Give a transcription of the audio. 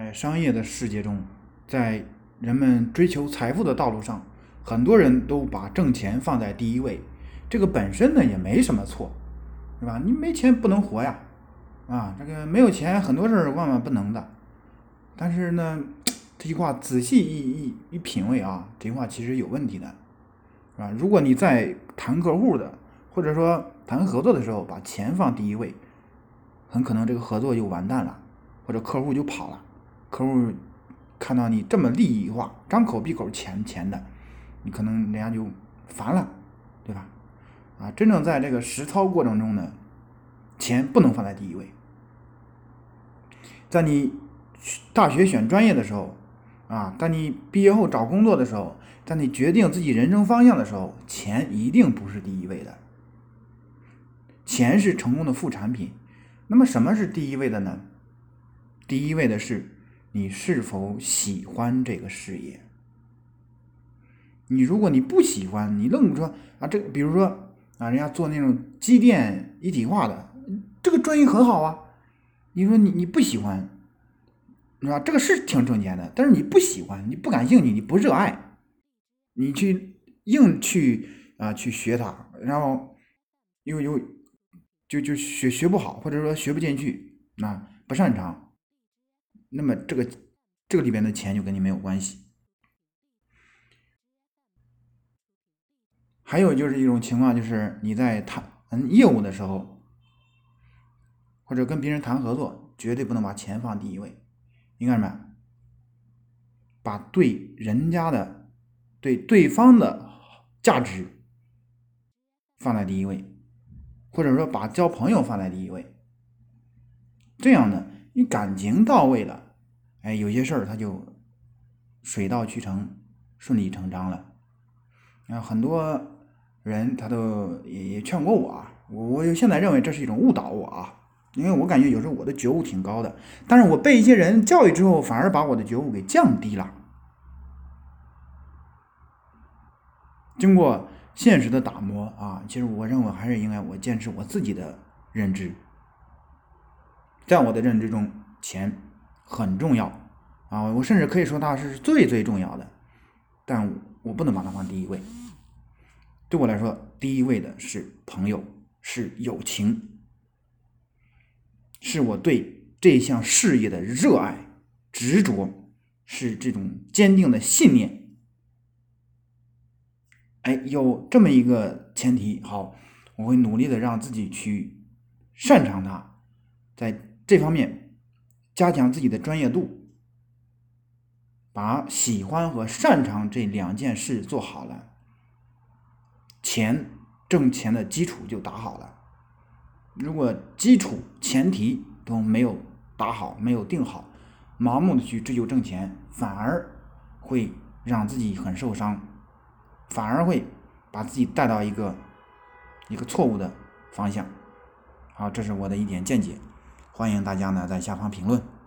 在商业的世界中，在人们追求财富的道路上，很多人都把挣钱放在第一位。这个本身呢也没什么错，是吧？你没钱不能活呀，啊，这个没有钱很多事儿万万不能的。但是呢，这句话仔细一一一品味啊，这句话其实有问题的，是吧？如果你在谈客户的，或者说谈合作的时候，把钱放第一位，很可能这个合作就完蛋了，或者客户就跑了。客户看到你这么利益化，张口闭口钱钱的，你可能人家就烦了，对吧？啊，真正在这个实操过程中呢，钱不能放在第一位。在你大学选专业的时候，啊，在你毕业后找工作的时候，在你决定自己人生方向的时候，钱一定不是第一位的。钱是成功的副产品。那么什么是第一位的呢？第一位的是你是否喜欢这个事业。你如果你不喜欢，你愣说啊，这比如说。啊，人家做那种机电一体化的，这个专业很好啊。你说你你不喜欢，是吧？这个是挺挣钱的，但是你不喜欢，你不感兴趣，你不热爱，你去硬去啊去学它，然后又又就就学学不好，或者说学不进去，啊不擅长，那么这个这个里边的钱就跟你没有关系。还有就是一种情况，就是你在谈业务的时候，或者跟别人谈合作，绝对不能把钱放第一位。应该什么？把对人家的、对对方的价值放在第一位，或者说把交朋友放在第一位。这样呢，你感情到位了，哎，有些事儿他就水到渠成、顺理成章了。啊，很多。人他都也也劝过我啊，我我现在认为这是一种误导我啊，因为我感觉有时候我的觉悟挺高的，但是我被一些人教育之后，反而把我的觉悟给降低了。经过现实的打磨啊，其实我认为还是应该我坚持我自己的认知，在我的认知中，钱很重要啊，我甚至可以说它是最最重要的，但我不能把它放第一位。对我来说，第一位的是朋友，是友情，是我对这项事业的热爱、执着，是这种坚定的信念。哎，有这么一个前提，好，我会努力的让自己去擅长它，在这方面加强自己的专业度，把喜欢和擅长这两件事做好了。钱挣钱的基础就打好了，如果基础前提都没有打好，没有定好，盲目的去追求挣钱，反而会让自己很受伤，反而会把自己带到一个一个错误的方向。好，这是我的一点见解，欢迎大家呢在下方评论。